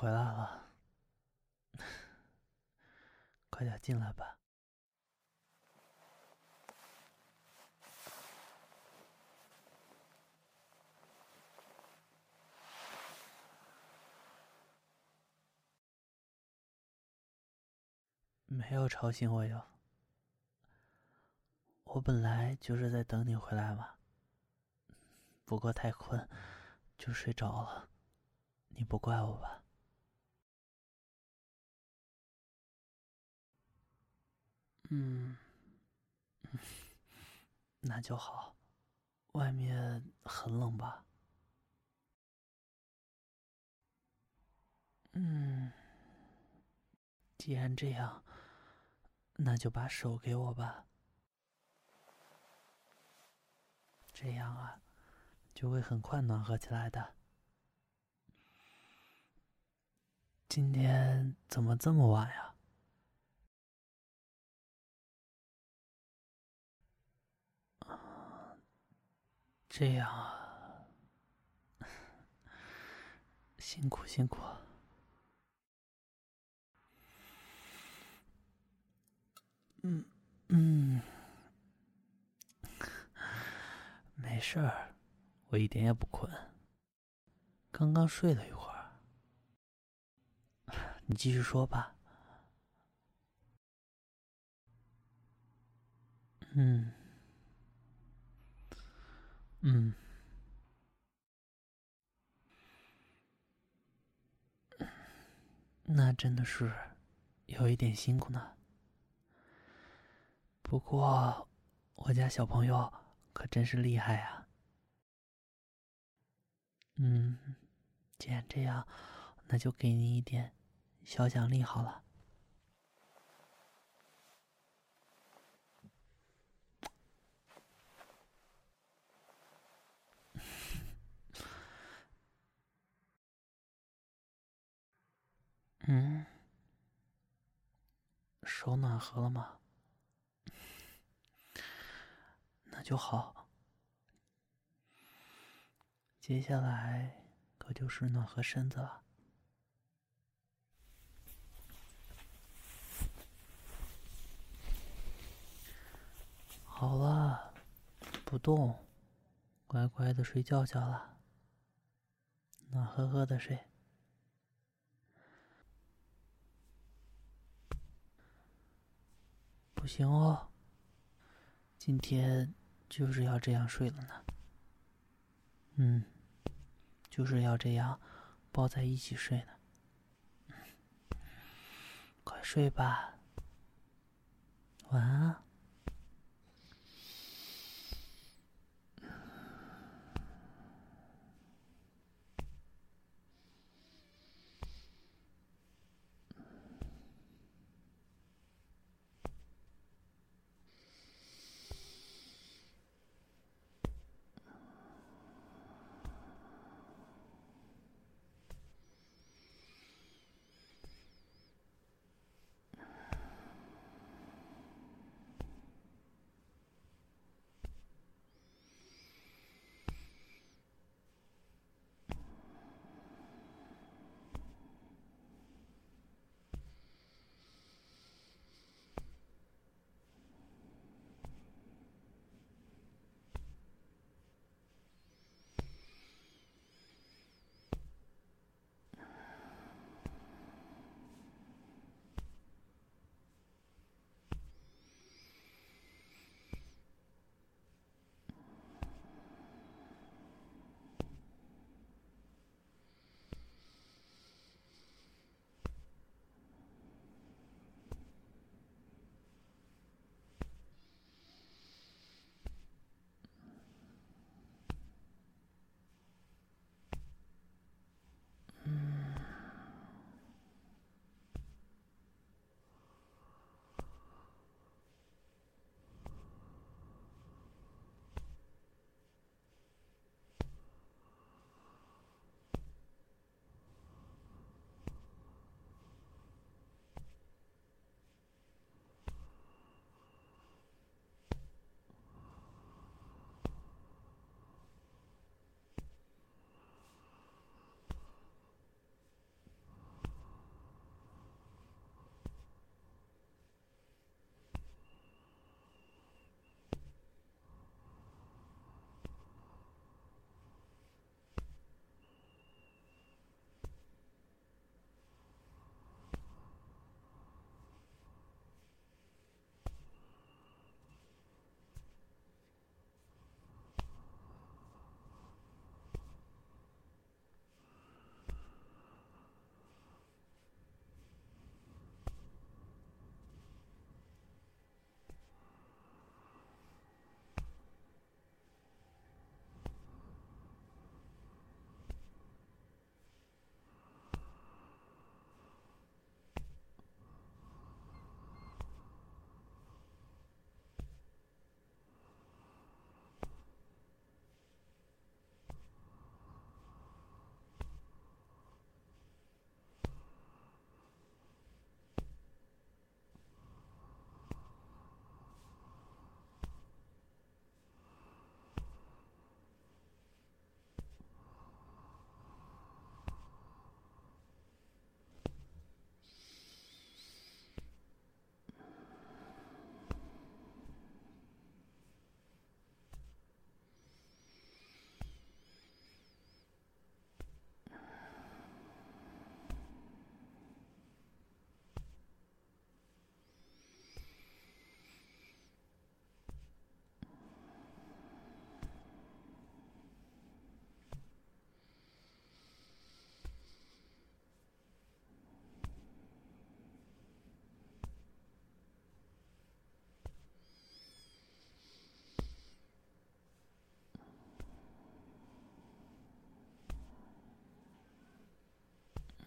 回来了，快点进来吧。没有吵醒我哟，我本来就是在等你回来嘛。不过太困，就睡着了。你不怪我吧？嗯，那就好。外面很冷吧？嗯，既然这样，那就把手给我吧。这样啊，就会很快暖和起来的。今天怎么这么晚呀？这样啊，辛苦辛苦。嗯嗯，没事儿，我一点也不困，刚刚睡了一会儿。你继续说吧。嗯，嗯，那真的是有一点辛苦呢。不过，我家小朋友可真是厉害呀。嗯，既然这样，那就给你一点。小奖励好了，嗯，手暖和了吗？那就好，接下来可就是暖和身子了。好了，不动，乖乖的睡觉觉了，暖和和的睡。行哦，今天就是要这样睡了呢。嗯，就是要这样抱在一起睡呢。嗯快睡吧，晚安。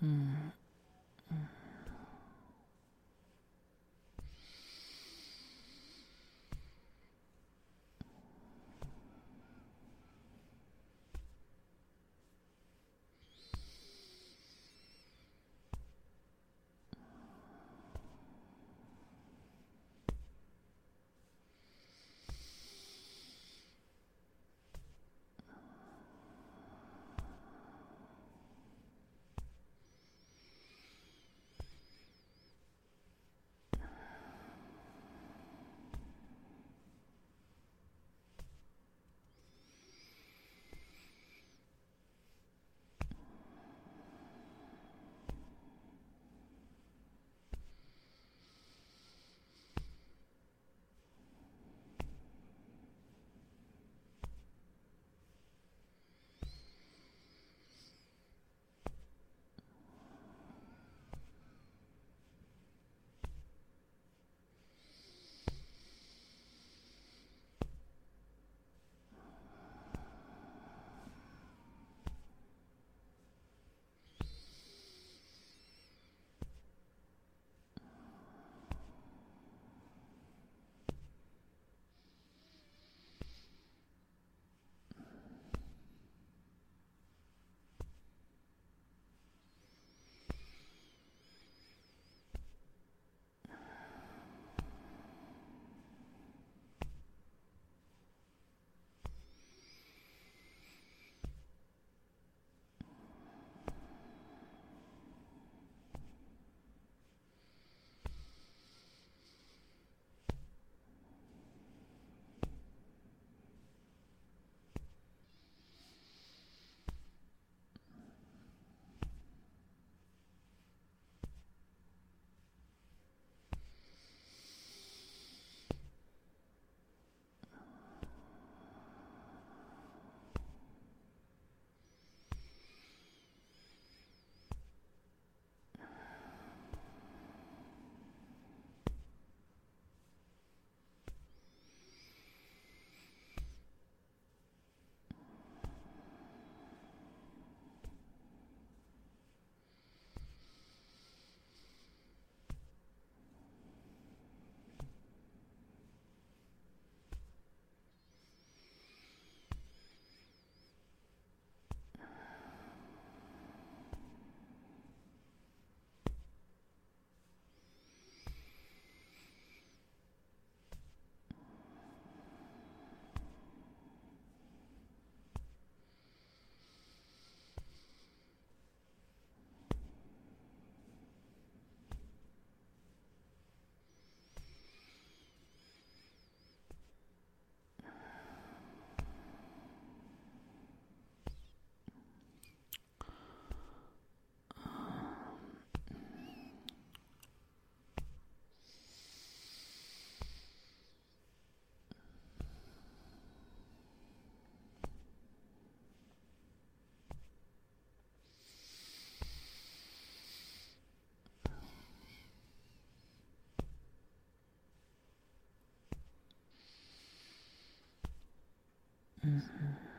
嗯。嗯。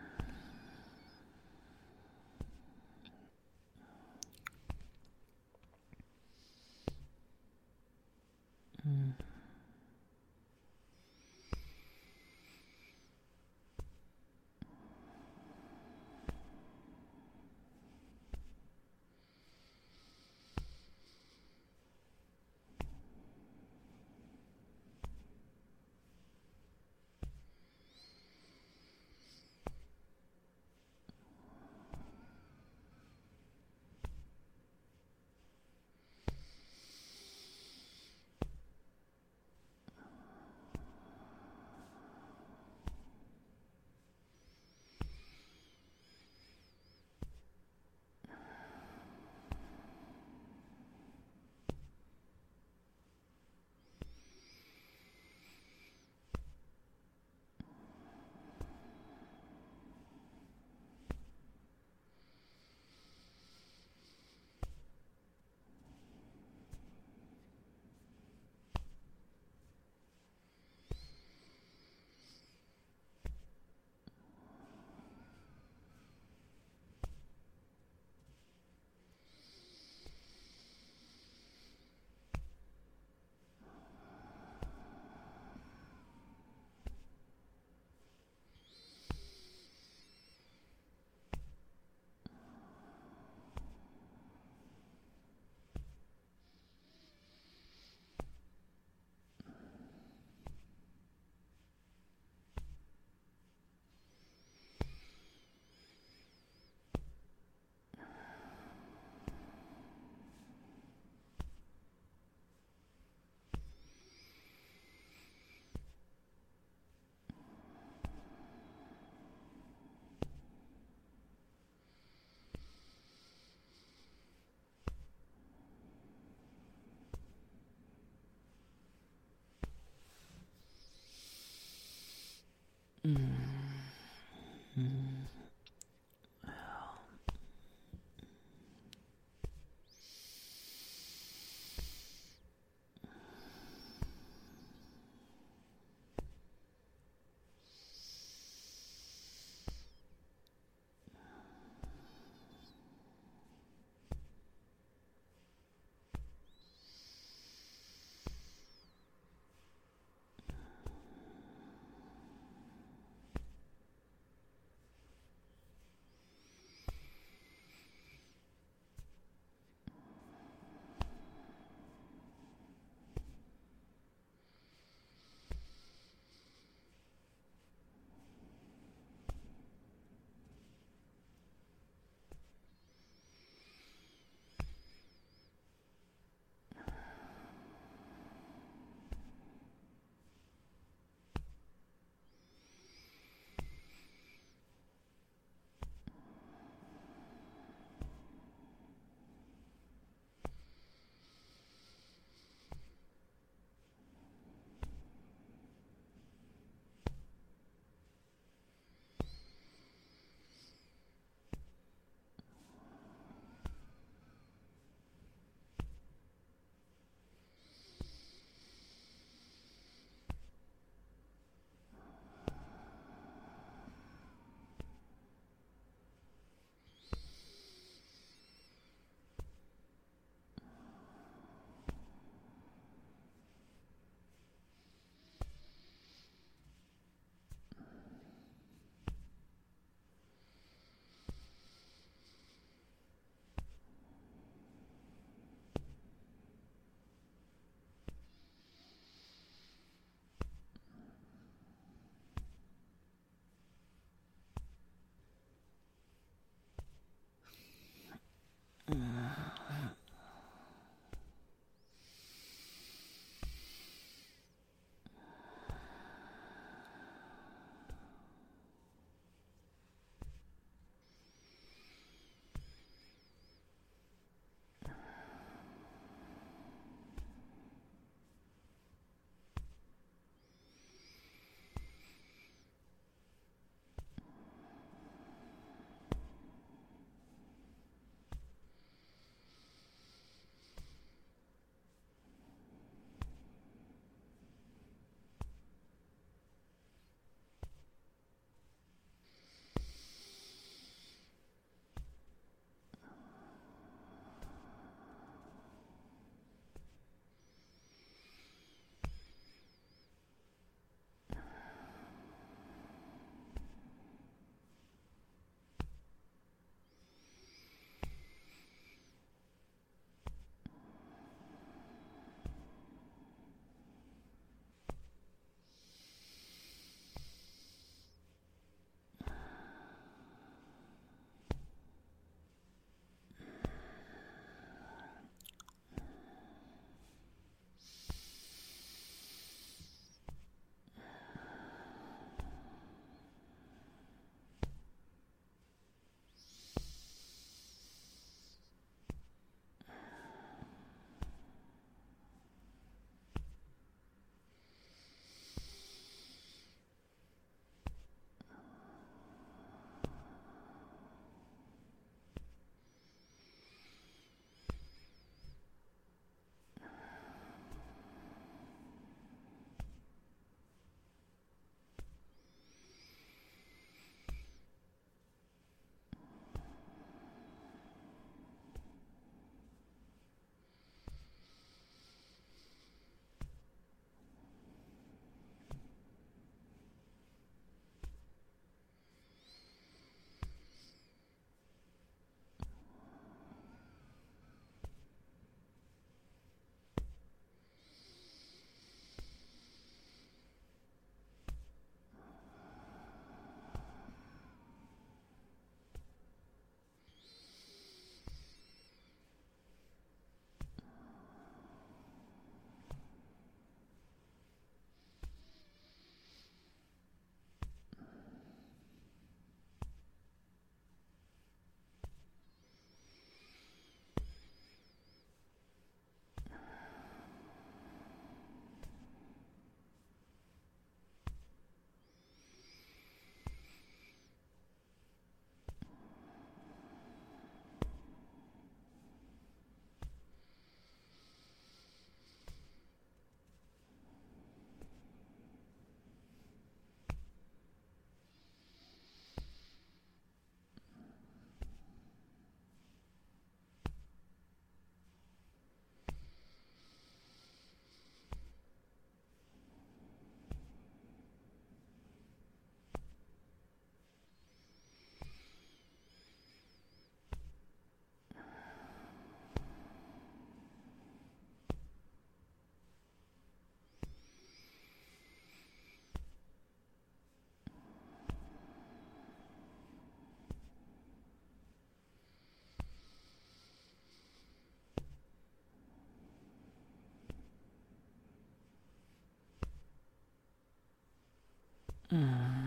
Mm.